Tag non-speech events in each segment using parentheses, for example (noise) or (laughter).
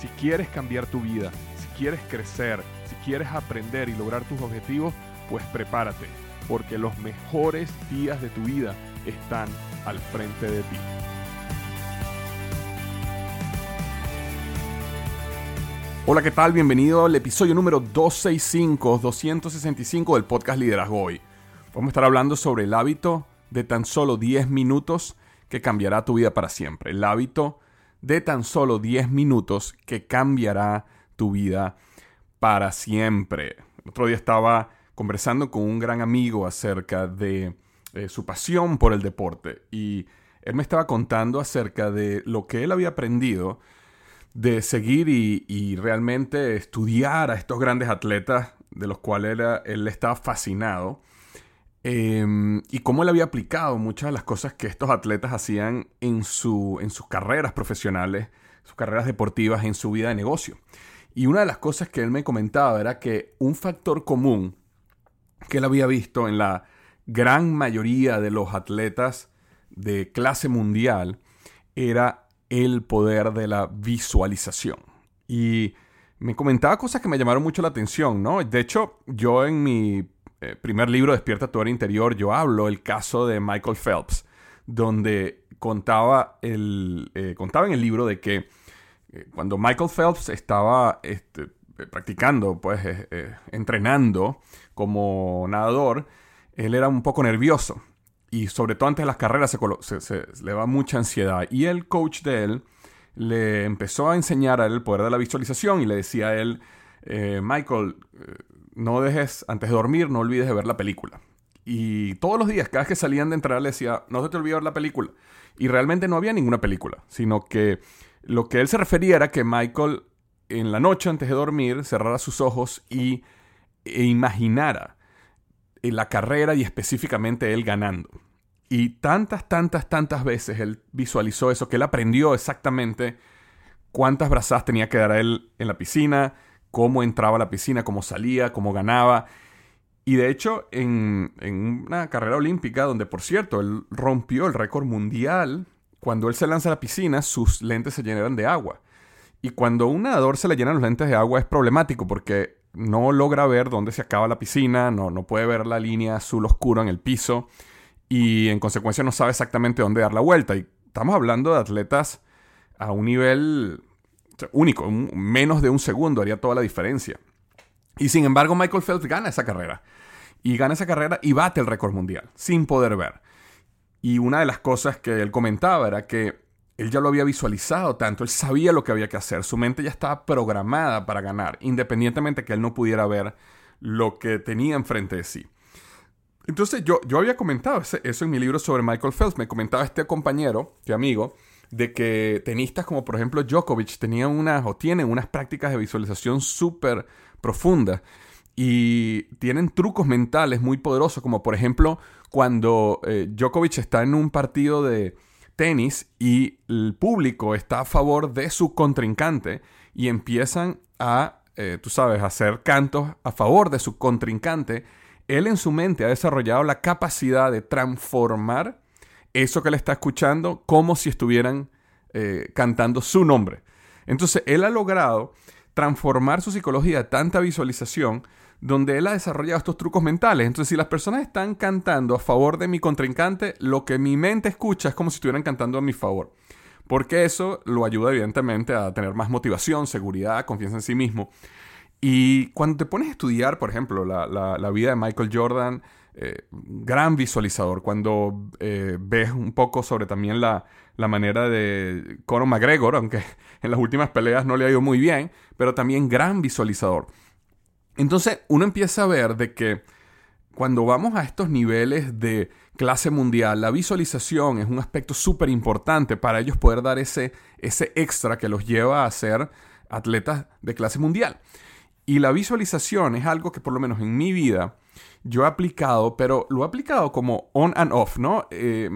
Si quieres cambiar tu vida, si quieres crecer, si quieres aprender y lograr tus objetivos, pues prepárate, porque los mejores días de tu vida están al frente de ti. Hola, ¿qué tal? Bienvenido al episodio número 265, 265 del podcast Liderazgo Hoy. Vamos a estar hablando sobre el hábito de tan solo 10 minutos que cambiará tu vida para siempre. El hábito de tan solo 10 minutos que cambiará tu vida para siempre. El otro día estaba conversando con un gran amigo acerca de eh, su pasión por el deporte y él me estaba contando acerca de lo que él había aprendido de seguir y, realmente estudiar a estos grandes atletas de los cuales él estaba fascinado Em, y cómo él había aplicado muchas de las cosas que estos atletas hacían en, su, en sus carreras profesionales, sus carreras deportivas, en su vida de negocio. Y una de las cosas que él me comentaba era que un factor común que él había visto en la gran mayoría de los atletas de clase mundial era el poder de la visualización. Y me comentaba cosas que me llamaron mucho la atención, ¿no? De hecho, yo en mi eh, primer libro, Despierta tu era interior, yo hablo el caso de Michael Phelps, donde contaba, el, eh, contaba en el libro de que eh, cuando Michael Phelps estaba este, practicando, pues entrenando como nadador, él era un poco nervioso. Y sobre todo antes de las carreras se, se, le va mucha ansiedad. Y el coach de él le empezó a enseñar a él el poder de la visualización y le decía a él, Michael, no dejes, antes de dormir, no olvides de ver la película. Y todos los días, cada vez que salían de entrar, le decía, no se te olvide ver la película. Y realmente no había ninguna película, sino que lo que él se refería era que Michael en la noche, antes de dormir, cerrara sus ojos y, e imaginara la carrera y específicamente él ganando. Y tantas, tantas, tantas veces él visualizó eso, que él aprendió exactamente cuántas brazadas tenía que dar a él en la piscina, cómo entraba a la piscina, cómo salía, cómo ganaba. Y de hecho, en, una carrera olímpica, donde por cierto, él rompió el récord mundial, cuando él se lanza a la piscina, sus lentes se llenan de agua. Y cuando a un nadador se le llenan los lentes de agua es problemático porque no logra ver dónde se acaba la piscina, no, no puede ver la línea azul oscuro en el piso y en consecuencia no sabe exactamente dónde dar la vuelta. Y estamos hablando de atletas a un nivel único, menos de un segundo haría toda la diferencia. Y sin embargo, Michael Phelps gana esa carrera. Y gana esa carrera y bate el récord mundial, sin poder ver. Y una de las cosas que él comentaba era que él ya lo había visualizado tanto, él sabía lo que había que hacer, su mente ya estaba programada para ganar, independientemente que él no pudiera ver lo que tenía enfrente de sí. Entonces yo, yo había comentado eso en mi libro sobre Michael Phelps, me comentaba este compañero, este amigo, de que tenistas como por ejemplo Djokovic tenían unas o tienen unas prácticas de visualización súper profundas y tienen trucos mentales muy poderosos, como por ejemplo cuando eh, Djokovic está en un partido de tenis y el público está a favor de su contrincante y empiezan a, eh, tú sabes, hacer cantos a favor de su contrincante, él en su mente ha desarrollado la capacidad de transformar eso que le está escuchando como si estuvieran eh, cantando su nombre. Entonces, él ha logrado transformar su psicología a tanta visualización donde él ha desarrollado estos trucos mentales. Entonces, si las personas están cantando a favor de mi contrincante, lo que mi mente escucha es como si estuvieran cantando a mi favor. Porque eso lo ayuda evidentemente a tener más motivación, seguridad, confianza en sí mismo. Y cuando te pones a estudiar, por ejemplo, la, la vida de Michael Jordan, eh, gran visualizador. Cuando eh, ves un poco sobre también la, la, manera de Conor McGregor, aunque (laughs) en las últimas peleas no le ha ido muy bien, pero también gran visualizador. Entonces uno empieza a ver de que cuando vamos a estos niveles de clase mundial, la visualización es un aspecto súper importante para ellos poder dar ese, ese extra que los lleva a ser atletas de clase mundial. Y la visualización es algo que por lo menos en mi vida yo he aplicado, pero lo he aplicado como on and off, ¿no? Eh,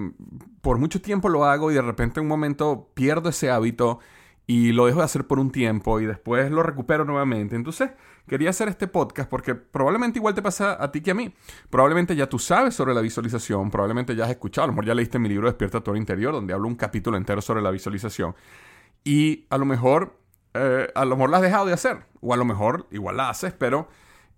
por mucho tiempo lo hago y de repente en un momento pierdo ese hábito y lo dejo de hacer por un tiempo y después lo recupero nuevamente. Entonces, quería hacer este podcast porque probablemente igual te pasa a ti que a mí. Probablemente ya tú sabes sobre la visualización, probablemente ya has escuchado, a lo mejor ya leíste mi libro Despierta tu interior, donde hablo un capítulo entero sobre la visualización. Y a lo mejor, eh, a lo mejor la has dejado de hacer, o a lo mejor igual la haces, pero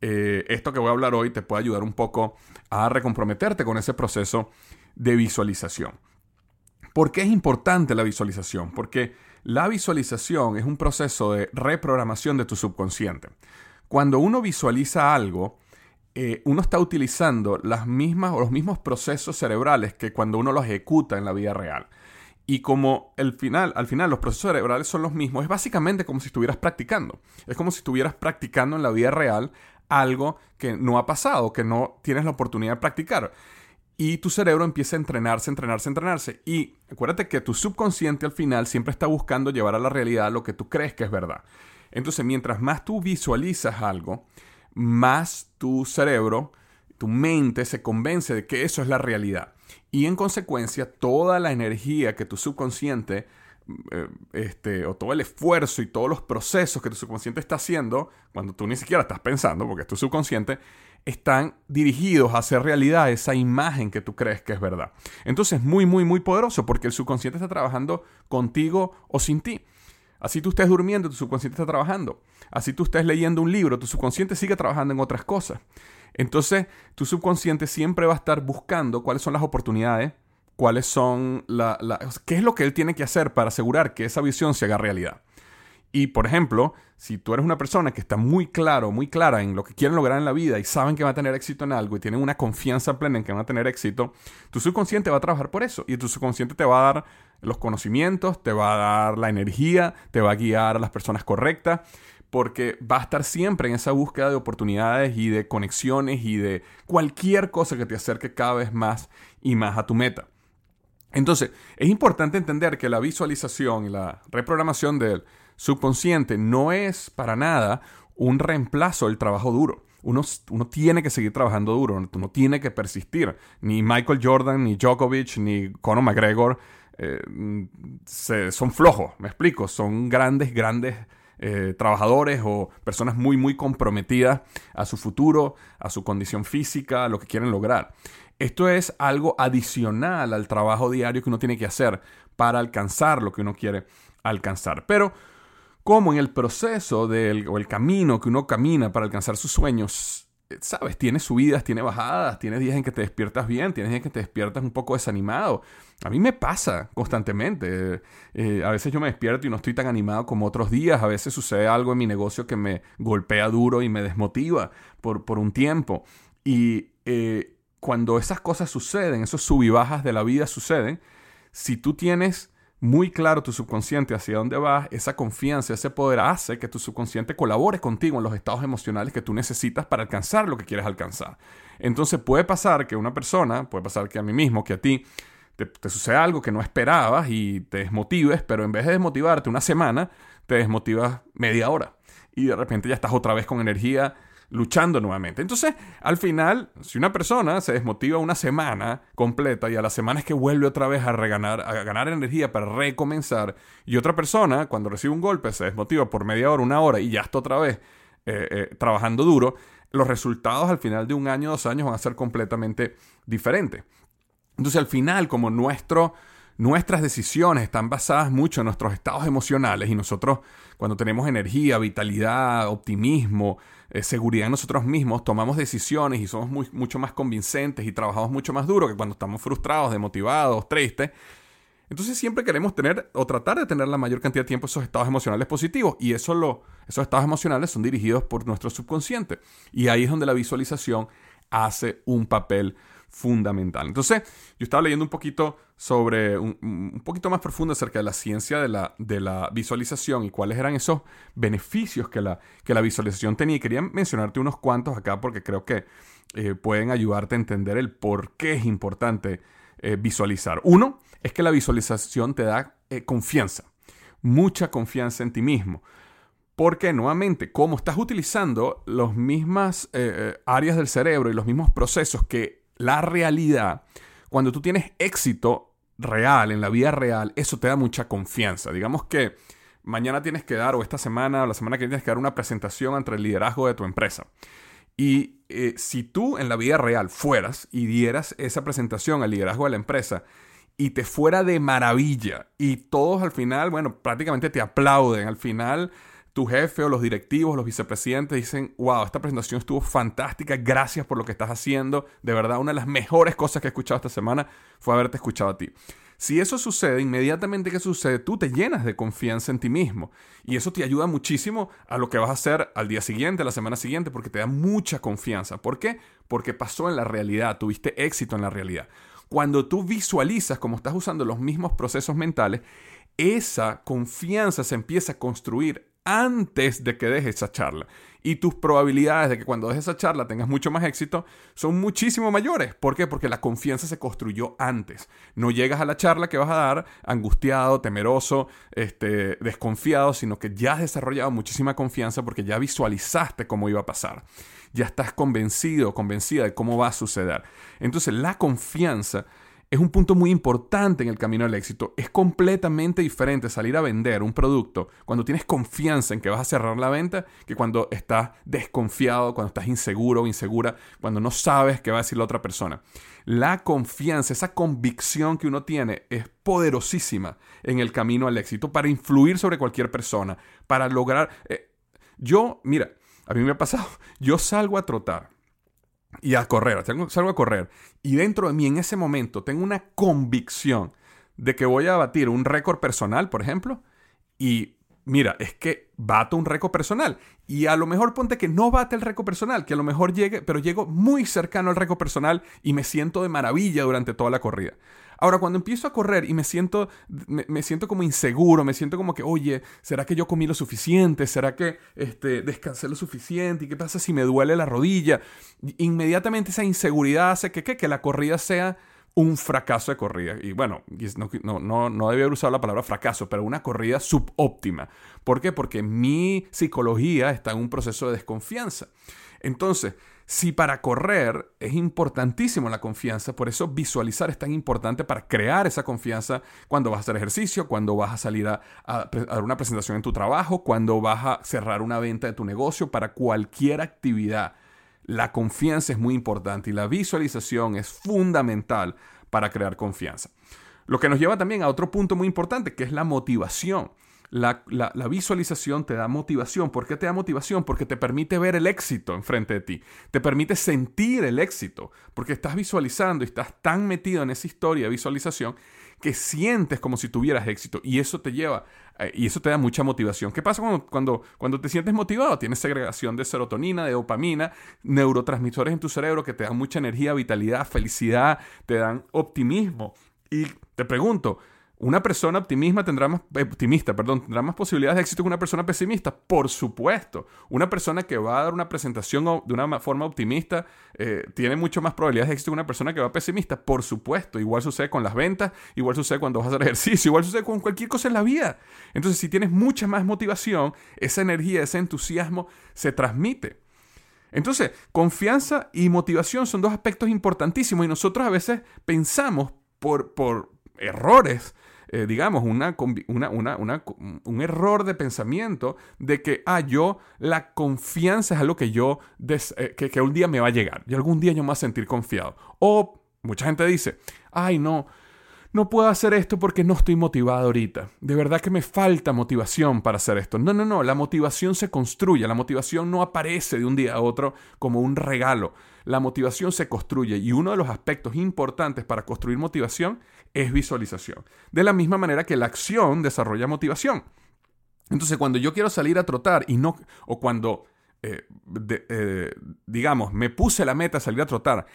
eh, esto que voy a hablar hoy te puede ayudar un poco a recomprometerte con ese proceso de visualización. ¿Por qué es importante la visualización? Porque la visualización es un proceso de reprogramación de tu subconsciente. Cuando uno visualiza algo, eh, uno está utilizando las mismas o los mismos procesos cerebrales que cuando uno lo ejecuta en la vida real. Y como el final, al final los procesos cerebrales son los mismos, es básicamente como si estuvieras practicando. Es como si estuvieras practicando en la vida real algo que no ha pasado, que no tienes la oportunidad de practicar. Y tu cerebro empieza a entrenarse, entrenarse, entrenarse. Y acuérdate que tu subconsciente al final siempre está buscando llevar a la realidad lo que tú crees que es verdad. Entonces, mientras más tú visualizas algo, más tu cerebro, tu mente se convence de que eso es la realidad. Y en consecuencia, toda la energía que tu subconsciente este, o todo el esfuerzo y todos los procesos que tu subconsciente está haciendo, cuando tú ni siquiera estás pensando, porque es tu subconsciente, están dirigidos a hacer realidad esa imagen que tú crees que es verdad. Entonces es muy, muy, muy poderoso porque el subconsciente está trabajando contigo o sin ti. Así tú estés durmiendo, tu subconsciente está trabajando. Así tú estés leyendo un libro, tu subconsciente sigue trabajando en otras cosas. Entonces, tu subconsciente siempre va a estar buscando cuáles son las oportunidades cuáles son la, qué es lo que él tiene que hacer para asegurar que esa visión se haga realidad. Y por ejemplo, si tú eres una persona que está muy claro, muy clara en lo que quieren lograr en la vida y saben que va a tener éxito en algo y tienen una confianza plena en que van a tener éxito, tu subconsciente va a trabajar por eso y tu subconsciente te va a dar los conocimientos, te va a dar la energía, te va a guiar a las personas correctas porque va a estar siempre en esa búsqueda de oportunidades y de conexiones y de cualquier cosa que te acerque cada vez más y más a tu meta. Entonces, es importante entender que la visualización y la reprogramación del subconsciente no es para nada un reemplazo del trabajo duro. Uno, tiene que seguir trabajando duro, uno tiene que persistir. Ni Michael Jordan, ni Djokovic, ni Conor McGregor eh, son flojos, me explico, son grandes, grandes eh, trabajadores o personas muy, muy comprometidas a su futuro, a su condición física, a lo que quieren lograr. Esto es algo adicional al trabajo diario que uno tiene que hacer para alcanzar lo que uno quiere alcanzar. Pero como en el proceso del, o el camino que uno camina para alcanzar sus sueños, sabes, tiene subidas, tiene bajadas, tienes días en que te despiertas bien, tienes días en que te despiertas un poco desanimado. A mí me pasa constantemente. Eh, a veces yo me despierto y no estoy tan animado como otros días. A veces sucede algo en mi negocio que me golpea duro y me desmotiva por, por un tiempo. Y eh, cuando esas cosas suceden, esos sub y bajas de la vida suceden, si tú tienes muy claro tu subconsciente hacia dónde vas, esa confianza, ese poder hace que tu subconsciente colabore contigo en los estados emocionales que tú necesitas para alcanzar lo que quieres alcanzar. Entonces puede pasar que una persona, puede pasar que a mí mismo, que a ti, te, te suceda algo que no esperabas y te desmotives, pero en vez de desmotivarte una semana, te desmotivas media hora. Y de repente ya estás otra vez con energía luchando nuevamente. Entonces, al final, si una persona se desmotiva una semana completa y a la semana es que vuelve otra vez a, reganar, a ganar energía para recomenzar, y otra persona, cuando recibe un golpe, se desmotiva por media hora, una hora y ya está otra vez eh, eh, trabajando duro, los resultados al final de un año, dos años van a ser completamente diferentes. Entonces, al final, como nuestro nuestras decisiones están basadas mucho en nuestros estados emocionales y nosotros cuando tenemos energía, vitalidad, optimismo, eh, seguridad en nosotros mismos, tomamos decisiones y somos mucho más convincentes y trabajamos mucho más duro que cuando estamos frustrados, demotivados, tristes. Entonces siempre queremos tener o tratar de tener la mayor cantidad de tiempo esos estados emocionales positivos y eso lo, esos estados emocionales son dirigidos por nuestro subconsciente y ahí es donde la visualización hace un papel fundamental. Entonces, yo estaba leyendo un poquito sobre, un, poquito más profundo acerca de la ciencia de la, de la, visualización y cuáles eran esos beneficios que la, que la visualización tenía. Y quería mencionarte unos cuantos acá porque creo que eh, pueden ayudarte a entender el por qué es importante eh, visualizar. Uno, es que la visualización te da eh, confianza, mucha confianza en ti mismo. Porque nuevamente, como estás utilizando las mismas áreas del cerebro y los mismos procesos que la realidad, cuando tú tienes éxito real, en la vida real, eso te da mucha confianza. Digamos que mañana tienes que dar, o esta semana, o la semana que tienes que dar una presentación ante el liderazgo de tu empresa. Y eh, si tú en la vida real fueras y dieras esa presentación al liderazgo de la empresa y te fuera de maravilla y todos al final, bueno, prácticamente te aplauden, al final tu jefe o los directivos, los vicepresidentes dicen, wow, esta presentación estuvo fantástica, gracias por lo que estás haciendo, de verdad una de las mejores cosas que he escuchado esta semana fue haberte escuchado a ti. Si eso sucede, inmediatamente que sucede, tú te llenas de confianza en ti mismo. Y eso te ayuda muchísimo a lo que vas a hacer al día siguiente, a la semana siguiente, porque te da mucha confianza. ¿Por qué? Porque pasó en la realidad, tuviste éxito en la realidad. Cuando tú visualizas como estás usando los mismos procesos mentales, esa confianza se empieza a construir antes de que dejes esa charla. Y tus probabilidades de que cuando dejes esa charla tengas mucho más éxito son muchísimo mayores. ¿Por qué? Porque la confianza se construyó antes. No llegas a la charla que vas a dar angustiado, temeroso, este, desconfiado, sino que ya has desarrollado muchísima confianza porque ya visualizaste cómo iba a pasar. Ya estás convencido, convencida de cómo va a suceder. Entonces la confianza es un punto muy importante en el camino al éxito. Es completamente diferente salir a vender un producto cuando tienes confianza en que vas a cerrar la venta que cuando estás desconfiado, cuando estás inseguro o insegura, cuando no sabes qué va a decir la otra persona. La confianza, esa convicción que uno tiene es poderosísima en el camino al éxito para influir sobre cualquier persona, para lograr... Eh, yo, mira, a mí me ha pasado, (laughs) yo salgo a trotar y a correr, salgo a correr. Y dentro de mí en ese momento tengo una convicción de que voy a batir un récord personal, por ejemplo, y mira, es que bato un récord personal. Y a lo mejor ponte que no bate el récord personal, que a lo mejor llegue, pero llego muy cercano al récord personal y me siento de maravilla durante toda la corrida. Ahora, cuando empiezo a correr y me siento, me, siento como inseguro, me siento como que, oye, ¿será que yo comí lo suficiente? ¿Será que este, descansé lo suficiente? ¿Y qué pasa si me duele la rodilla? Inmediatamente esa inseguridad hace que, que, que la corrida sea un fracaso de corrida. Y bueno, no, no, no debía haber usado la palabra fracaso, pero una corrida subóptima. ¿Por qué? Porque mi psicología está en un proceso de desconfianza. Entonces, si para correr es importantísimo la confianza, por eso visualizar es tan importante para crear esa confianza cuando vas a hacer ejercicio, cuando vas a salir a, dar una presentación en tu trabajo, cuando vas a cerrar una venta de tu negocio, para cualquier actividad. La confianza es muy importante y la visualización es fundamental para crear confianza. Lo que nos lleva también a otro punto muy importante, que es la motivación. La, visualización te da motivación. ¿Por qué te da motivación? Porque te permite ver el éxito enfrente de ti. Te permite sentir el éxito. Porque estás visualizando y estás tan metido en esa historia de visualización que sientes como si tuvieras éxito. Y eso te lleva eh, y eso te da mucha motivación. ¿Qué pasa cuando, cuando, cuando te sientes motivado? Tienes segregación de serotonina, de dopamina, neurotransmisores en tu cerebro que te dan mucha energía, vitalidad, felicidad, te dan optimismo. Y te pregunto, ¿Una persona optimista tendrá más, eh, optimista, perdón, tendrá más posibilidades de éxito que una persona pesimista? Por supuesto. Una persona que va a dar una presentación de una forma optimista eh, tiene mucho más probabilidades de éxito que una persona que va pesimista. Por supuesto. Igual sucede con las ventas, igual sucede cuando vas a hacer ejercicio, igual sucede con cualquier cosa en la vida. Entonces, si tienes mucha más motivación, esa energía, ese entusiasmo se transmite. Entonces, confianza y motivación son dos aspectos importantísimos y nosotros a veces pensamos por, por errores eh, digamos, una, un error de pensamiento de que, ah, yo, la confianza es algo que yo, eh, que, que un día me va a llegar, y algún día yo me voy a sentir confiado. O mucha gente dice, ay, no, no puedo hacer esto porque no estoy motivado ahorita. De verdad que me falta motivación para hacer esto. No, no, no, la motivación se construye, la motivación no aparece de un día a otro como un regalo. La motivación se construye y uno de los aspectos importantes para construir motivación es visualización. De la misma manera que la acción desarrolla motivación. Entonces, cuando yo quiero salir a trotar y no, o cuando, eh, eh, digamos, me puse la meta de salir a trotar,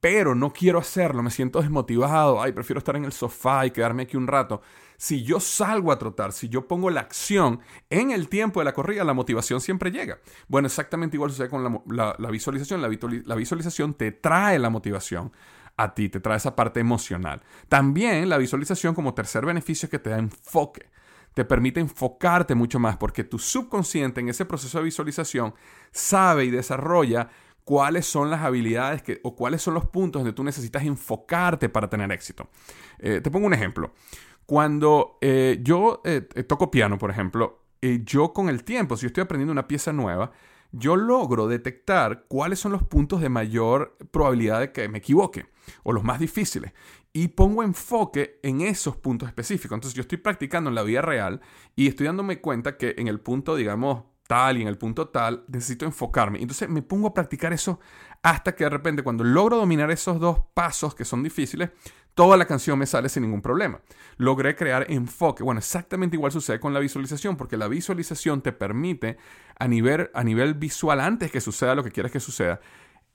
pero no quiero hacerlo, me siento desmotivado, ay, prefiero estar en el sofá y quedarme aquí un rato. Si yo salgo a trotar, si yo pongo la acción en el tiempo de la corrida, la motivación siempre llega. Bueno, exactamente igual sucede con la, visualización. la visualización te trae la motivación a ti, te trae esa parte emocional. También la visualización como tercer beneficio es que te da enfoque te permite enfocarte mucho más porque tu subconsciente en ese proceso de visualización sabe y desarrolla cuáles son las habilidades que, o cuáles son los puntos donde tú necesitas enfocarte para tener éxito. Eh, te pongo un ejemplo. Cuando eh, yo eh, toco piano, por ejemplo, yo con el tiempo, si yo estoy aprendiendo una pieza nueva, yo logro detectar cuáles son los puntos de mayor probabilidad de que me equivoque o los más difíciles y pongo enfoque en esos puntos específicos. Entonces yo estoy practicando en la vida real y estoy dándome cuenta que en el punto, digamos, tal y en el punto tal, necesito enfocarme. Entonces me pongo a practicar eso hasta que de repente cuando logro dominar esos dos pasos que son difíciles, toda la canción me sale sin ningún problema. Logré crear enfoque. Bueno, exactamente igual sucede con la visualización, porque la visualización te permite a nivel, a nivel visual, antes que suceda lo que quieres que suceda,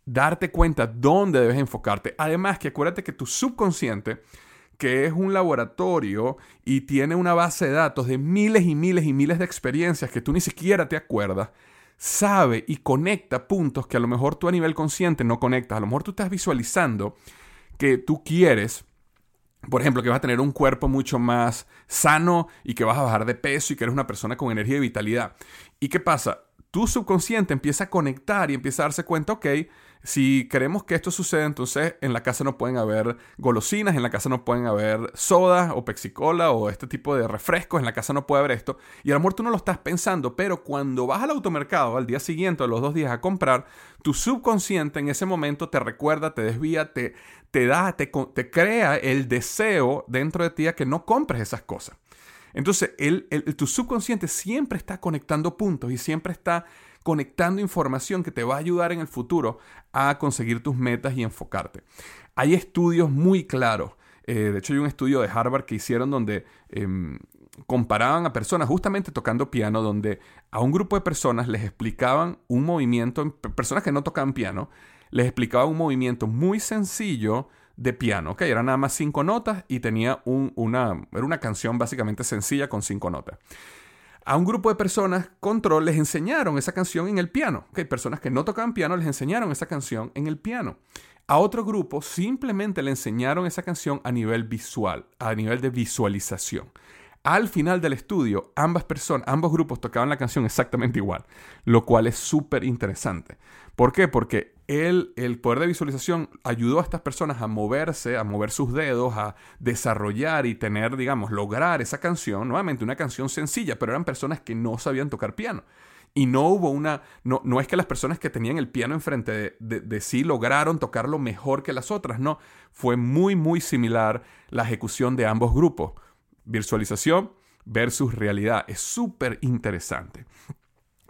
darte cuenta dónde debes enfocarte. Además que acuérdate que tu subconsciente que es un laboratorio y tiene una base de datos de miles y miles y miles de experiencias que tú ni siquiera te acuerdas, sabe y conecta puntos que a lo mejor tú a nivel consciente no conectas. A lo mejor tú estás visualizando que tú quieres, por ejemplo, que vas a tener un cuerpo mucho más sano y que vas a bajar de peso y que eres una persona con energía y vitalidad. ¿Y qué pasa? Tu subconsciente empieza a conectar y empieza a darse cuenta, ok, si queremos que esto suceda, entonces en la casa no pueden haber golosinas, en la casa no pueden haber soda o pexicola o este tipo de refrescos, en la casa no puede haber esto. Y a lo tú no lo estás pensando, pero cuando vas al automercado al día siguiente o los dos días a comprar, tu subconsciente en ese momento te recuerda, te desvía, te, te da, te, te crea el deseo dentro de ti a que no compres esas cosas. Entonces, el, tu subconsciente siempre está conectando puntos y siempre está conectando información que te va a ayudar en el futuro a conseguir tus metas y enfocarte. Hay estudios muy claros. Eh, de hecho, hay un estudio de Harvard que hicieron donde em, comparaban a personas justamente tocando piano, donde a un grupo de personas les explicaban un movimiento, personas que no tocaban piano, les explicaban un movimiento muy sencillo de piano, ¿ok? Eran nada más cinco notas y tenía una, era una canción básicamente sencilla con cinco notas. A un grupo de personas, Control, les enseñaron esa canción en el piano. Personas que no tocaban piano les enseñaron esa canción en el piano. A otro grupo simplemente le enseñaron esa canción a nivel visual, a nivel de visualización. Al final del estudio, ambas personas, ambos grupos tocaban la canción exactamente igual, lo cual es súper interesante. ¿Por qué? Porque el, el poder de visualización ayudó a estas personas a moverse, a mover sus dedos, a desarrollar y tener, digamos, lograr esa canción, nuevamente una canción sencilla, pero eran personas que no sabían tocar piano. Y no hubo una, no, no es que las personas que tenían el piano enfrente de, de sí lograron tocarlo mejor que las otras, no, fue muy, muy similar la ejecución de ambos grupos. Visualización versus realidad. Es súper interesante.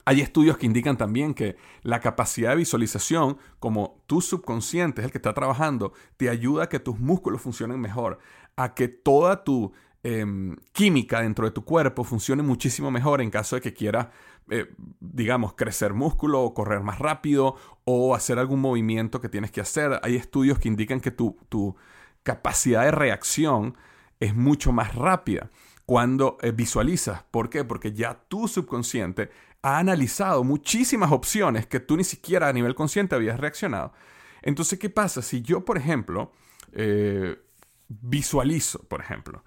Hay estudios que indican también que la capacidad de visualización, como tu subconsciente es el que está trabajando, te ayuda a que tus músculos funcionen mejor, a que toda tu em, química dentro de tu cuerpo funcione muchísimo mejor en caso de que quieras, eh, digamos, crecer músculo o correr más rápido o hacer algún movimiento que tienes que hacer. Hay estudios que indican que tu, tu capacidad de reacción es mucho más rápida cuando eh, visualizas. ¿Por qué? Porque ya tu subconsciente ha analizado muchísimas opciones que tú ni siquiera a nivel consciente habías reaccionado. Entonces, ¿qué pasa? Si yo, por ejemplo, eh, visualizo, por ejemplo,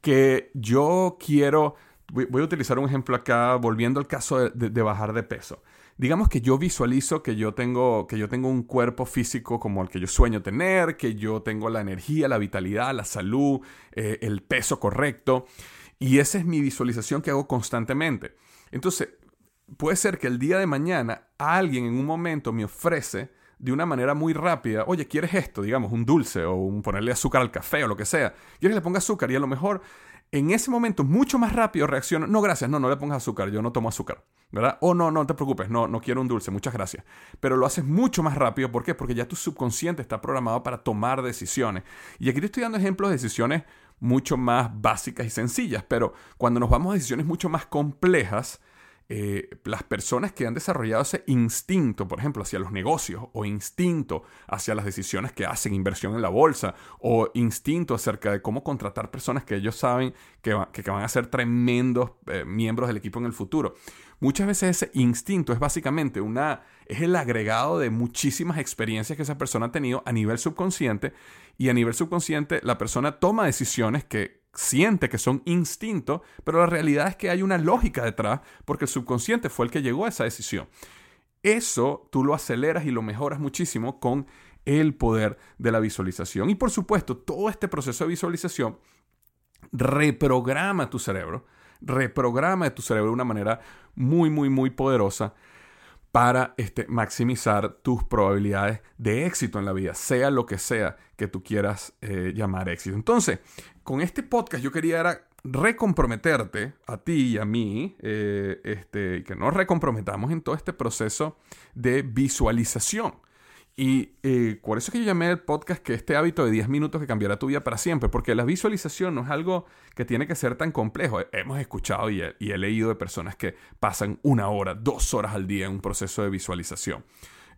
que yo quiero, voy, a utilizar un ejemplo acá, volviendo al caso de bajar de peso digamos que yo visualizo que yo tengo que yo tengo un cuerpo físico como el que yo sueño tener, que yo tengo la energía, la vitalidad, la salud, eh, el peso correcto. Y esa es mi visualización que hago constantemente. Entonces, puede ser que el día de mañana alguien en un momento me ofrece de una manera muy rápida, oye, ¿quieres esto? Digamos, un dulce o un ponerle azúcar al café o lo que sea. ¿Quieres que le ponga azúcar? Y a lo mejor en ese momento mucho más rápido reacciona, no, gracias, no, no le pongas azúcar, yo no tomo azúcar, ¿verdad? O no, no te preocupes, no, no quiero un dulce, muchas gracias. Pero lo haces mucho más rápido, ¿por qué? Porque ya tu subconsciente está programado para tomar decisiones. Y aquí te estoy dando ejemplos de decisiones mucho más básicas y sencillas, pero cuando nos vamos a decisiones mucho más complejas, eh, las personas que han desarrollado ese instinto, por ejemplo, hacia los negocios, o instinto hacia las decisiones que hacen, inversión en la bolsa, o instinto acerca de cómo contratar personas que ellos saben que, van a ser tremendos eh, miembros del equipo en el futuro. Muchas veces ese instinto es básicamente una, es el agregado de muchísimas experiencias que esa persona ha tenido a nivel subconsciente y a nivel subconsciente la persona toma decisiones que siente que son instintos, pero la realidad es que hay una lógica detrás porque el subconsciente fue el que llegó a esa decisión. Eso tú lo aceleras y lo mejoras muchísimo con el poder de la visualización. Y por supuesto, todo este proceso de visualización reprograma tu cerebro, reprograma tu cerebro de una manera muy, muy, muy poderosa para este, maximizar tus probabilidades de éxito en la vida, sea lo que sea que tú quieras eh, llamar éxito. Entonces, con este podcast yo quería recomprometerte a ti y a mí, eh, este, que nos recomprometamos en todo este proceso de visualización. Y eh, por eso es que yo llamé el podcast que este hábito de 10 minutos que cambiará tu vida para siempre, porque la visualización no es algo que tiene que ser tan complejo. Hemos escuchado y he, leído de personas que pasan una hora, dos horas al día en un proceso de visualización.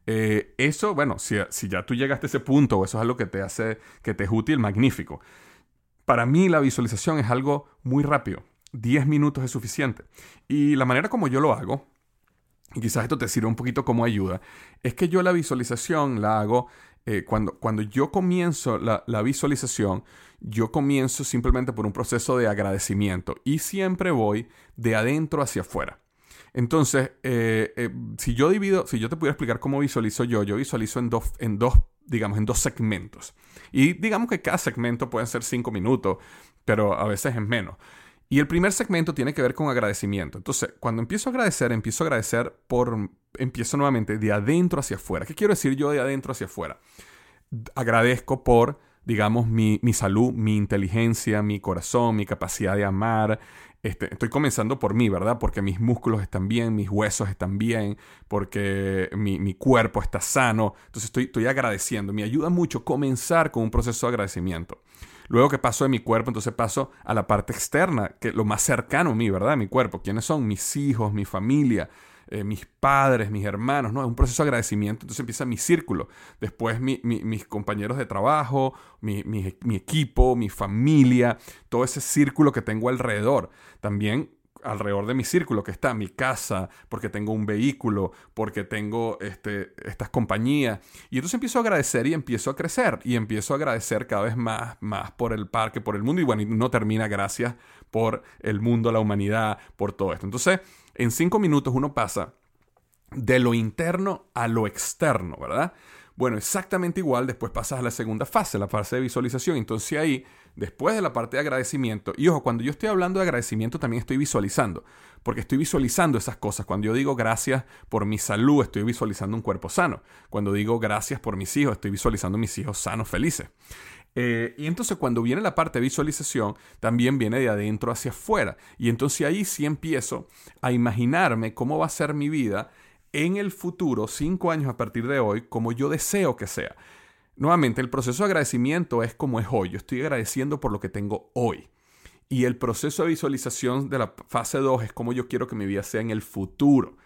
Eh, eso, bueno, si, si, ya tú llegaste a ese punto o eso es algo que te hace, que te es útil, magnífico. Para mí la visualización es algo muy rápido. 10 minutos es suficiente. Y la manera como yo lo hago y quizás esto te sirva un poquito como ayuda, es que yo la visualización la hago eh, cuando, cuando yo comienzo la, visualización, yo comienzo simplemente por un proceso de agradecimiento y siempre voy de adentro hacia afuera. Entonces, eh, eh, si yo divido, si yo te pudiera explicar cómo visualizo yo, yo visualizo en dos, en dos, digamos, en dos segmentos. Y digamos que cada segmento puede ser cinco minutos, pero a veces es menos. Y el primer segmento tiene que ver con agradecimiento. Entonces, cuando empiezo a agradecer, empiezo a agradecer por, empiezo nuevamente de adentro hacia afuera. ¿Qué quiero decir yo de adentro hacia afuera? Agradezco por, digamos, mi, salud, mi inteligencia, mi corazón, mi capacidad de amar. Este, estoy comenzando por mí, ¿verdad? Porque mis músculos están bien, mis huesos están bien, porque mi, cuerpo está sano. Entonces estoy, estoy agradeciendo. Me ayuda mucho comenzar con un proceso de agradecimiento. Luego que paso de mi cuerpo, entonces paso a la parte externa, que lo más cercano a mí, ¿verdad? Mi cuerpo. ¿Quiénes son? Mis hijos, mi familia, eh, mis padres, mis hermanos, ¿no? Es un proceso de agradecimiento, entonces empieza mi círculo. Después mis compañeros de trabajo, mi, mi equipo, mi familia, todo ese círculo que tengo alrededor. También alrededor de mi círculo, que está mi casa, porque tengo un vehículo, porque tengo este, estas compañías. Y entonces empiezo a agradecer y empiezo a crecer y empiezo a agradecer cada vez más, más por el parque, por el mundo. Y bueno, no termina gracias por el mundo, la humanidad, por todo esto. Entonces, en cinco minutos uno pasa de lo interno a lo externo, ¿verdad? Bueno, exactamente igual, después pasas a la segunda fase, la fase de visualización. Entonces ahí, después de la parte de agradecimiento, y ojo, cuando yo estoy hablando de agradecimiento también estoy visualizando, porque estoy visualizando esas cosas. Cuando yo digo gracias por mi salud, estoy visualizando un cuerpo sano. Cuando digo gracias por mis hijos, estoy visualizando mis hijos sanos, felices. Eh, y entonces cuando viene la parte de visualización, también viene de adentro hacia afuera. Y entonces ahí sí empiezo a imaginarme cómo va a ser mi vida en el futuro, cinco años a partir de hoy, como yo deseo que sea. Nuevamente, el proceso de agradecimiento es como es hoy. Yo estoy agradeciendo por lo que tengo hoy. Y el proceso de visualización de la fase 2 es como yo quiero que mi vida sea en el futuro,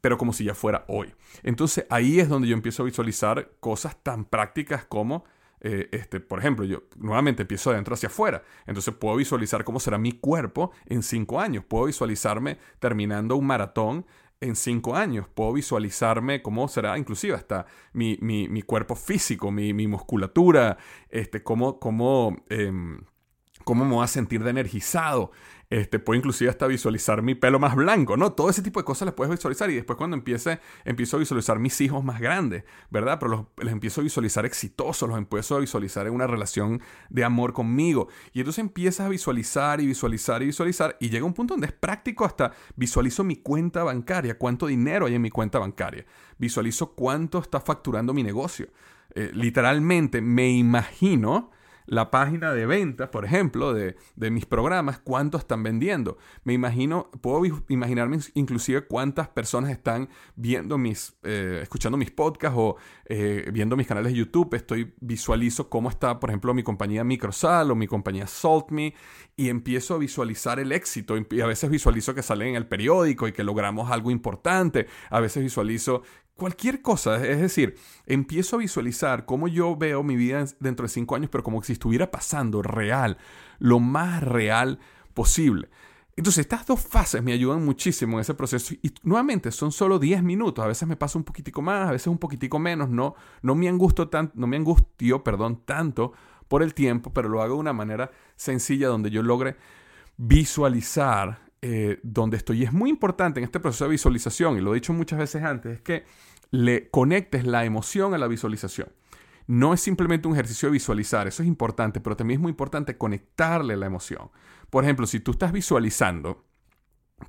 pero como si ya fuera hoy. Entonces ahí es donde yo empiezo a visualizar cosas tan prácticas como, eh, este, por ejemplo, yo nuevamente empiezo de adentro hacia afuera. Entonces puedo visualizar cómo será mi cuerpo en cinco años. Puedo visualizarme terminando un maratón en cinco años. Puedo visualizarme cómo será inclusive hasta mi, cuerpo físico, mi, musculatura, este, cómo, cómo, em, cómo me voy a sentir de energizado. Este, puedo inclusive hasta visualizar mi pelo más blanco, ¿no? Todo ese tipo de cosas las puedes visualizar y después cuando empiece, empiezo a visualizar mis hijos más grandes, ¿verdad? Pero los, empiezo a visualizar exitosos, los empiezo a visualizar en una relación de amor conmigo. Y entonces empiezas a visualizar y visualizar y visualizar y llega un punto donde es práctico hasta visualizo mi cuenta bancaria, cuánto dinero hay en mi cuenta bancaria, visualizo cuánto está facturando mi negocio. Eh, literalmente me imagino la página de ventas, por ejemplo, de, mis programas, cuánto están vendiendo. Me imagino, puedo imaginarme inclusive cuántas personas están viendo mis, eh, escuchando mis podcasts o eh, viendo mis canales de YouTube. Estoy, visualizo cómo está, por ejemplo, mi compañía Microsal o mi compañía SaltMe y empiezo a visualizar el éxito. Y a veces visualizo que sale en el periódico y que logramos algo importante. A veces visualizo cualquier cosa. Es decir, empiezo a visualizar cómo yo veo mi vida dentro de cinco años, pero como si estuviera pasando real, lo más real posible. Entonces, estas dos fases me ayudan muchísimo en ese proceso. Y nuevamente, son solo 10 minutos. A veces me pasa un poquitico más, a veces un poquitico menos. No, no me angustio, tan, no me angustio perdón, tanto por el tiempo, pero lo hago de una manera sencilla donde yo logre visualizar eh, donde estoy. Y es muy importante en este proceso de visualización, y lo he dicho muchas veces antes, es que le conectes la emoción a la visualización. No es simplemente un ejercicio de visualizar, eso es importante, pero también es muy importante conectarle la emoción. Por ejemplo, si tú estás visualizando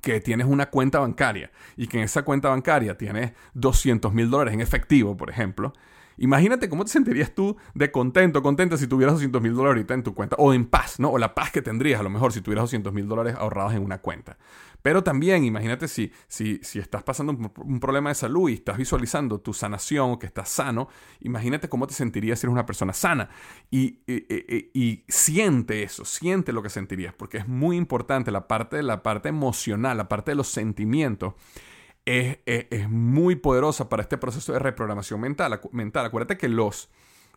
que tienes una cuenta bancaria y que en esa cuenta bancaria tienes 200 mil dólares en efectivo, por ejemplo, Imagínate cómo te sentirías tú de contento, contenta si tuvieras 200 mil dólares ahorita en tu cuenta, o en paz, ¿no? O la paz que tendrías a lo mejor si tuvieras 200 mil dólares ahorrados en una cuenta. Pero también imagínate si, si, si estás pasando un, problema de salud y estás visualizando tu sanación que estás sano, imagínate cómo te sentirías si eres una persona sana. Y, y, siente eso, siente lo que sentirías, porque es muy importante la parte, la parte emocional, la parte de los sentimientos es, muy poderosa para este proceso de reprogramación mental. mental. Acuérdate que los,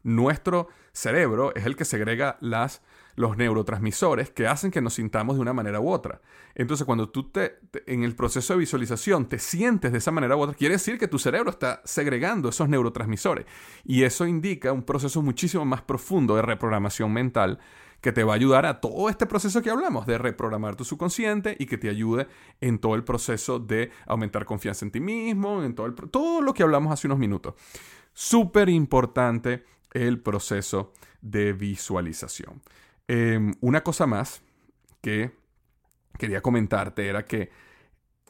nuestro cerebro es el que segrega las, los neurotransmisores que hacen que nos sintamos de una manera u otra. Entonces, cuando tú te, en el proceso de visualización te sientes de esa manera u otra, quiere decir que tu cerebro está segregando esos neurotransmisores. Y eso indica un proceso muchísimo más profundo de reprogramación mental que te va a ayudar a todo este proceso que hablamos de reprogramar tu subconsciente y que te ayude en todo el proceso de aumentar confianza en ti mismo, en todo, el, todo lo que hablamos hace unos minutos. Súper importante el proceso de visualización. Em, una cosa más que quería comentarte era que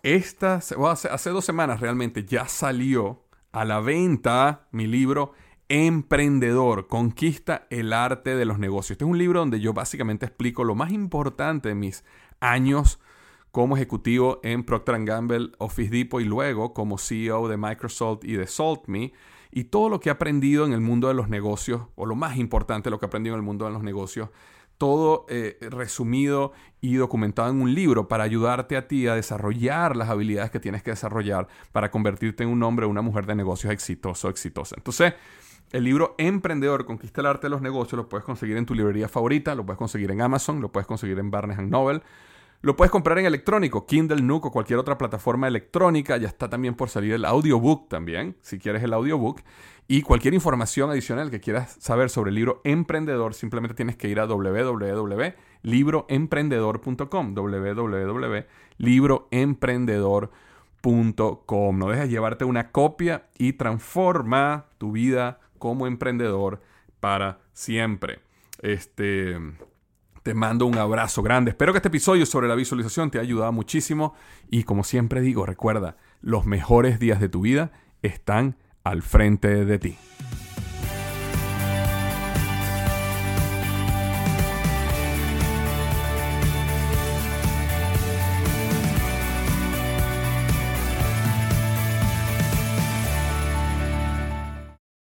esta, hace, hace dos semanas realmente ya salió a la venta mi libro Emprendedor, conquista el arte de los negocios. Este es un libro donde yo básicamente explico lo más importante de mis años como ejecutivo en Procter Gamble, Office Depot y luego como CEO de Microsoft y de SaltMe y todo lo que he aprendido en el mundo de los negocios, o lo más importante, lo que he aprendido en el mundo de los negocios, todo eh, resumido y documentado en un libro para ayudarte a ti a desarrollar las habilidades que tienes que desarrollar para convertirte en un hombre o una mujer de negocios exitoso exitosa. Entonces, el libro Emprendedor, Conquista el Arte de los Negocios, lo puedes conseguir en tu librería favorita, lo puedes conseguir en Amazon, lo puedes conseguir en Barnes Noble. Lo puedes comprar en electrónico, Kindle, Nook o cualquier otra plataforma electrónica. Ya está también por salir el audiobook también, si quieres el audiobook. Y cualquier información adicional que quieras saber sobre el libro Emprendedor, simplemente tienes que ir a www.libroemprendedor.com, www.libroemprendedor.com. No dejes llevarte una copia y transforma tu vida como emprendedor para siempre. Este, te mando un abrazo grande. Espero que este episodio sobre la visualización te haya ayudado muchísimo. Y como siempre digo, recuerda, los mejores días de tu vida están al frente de ti.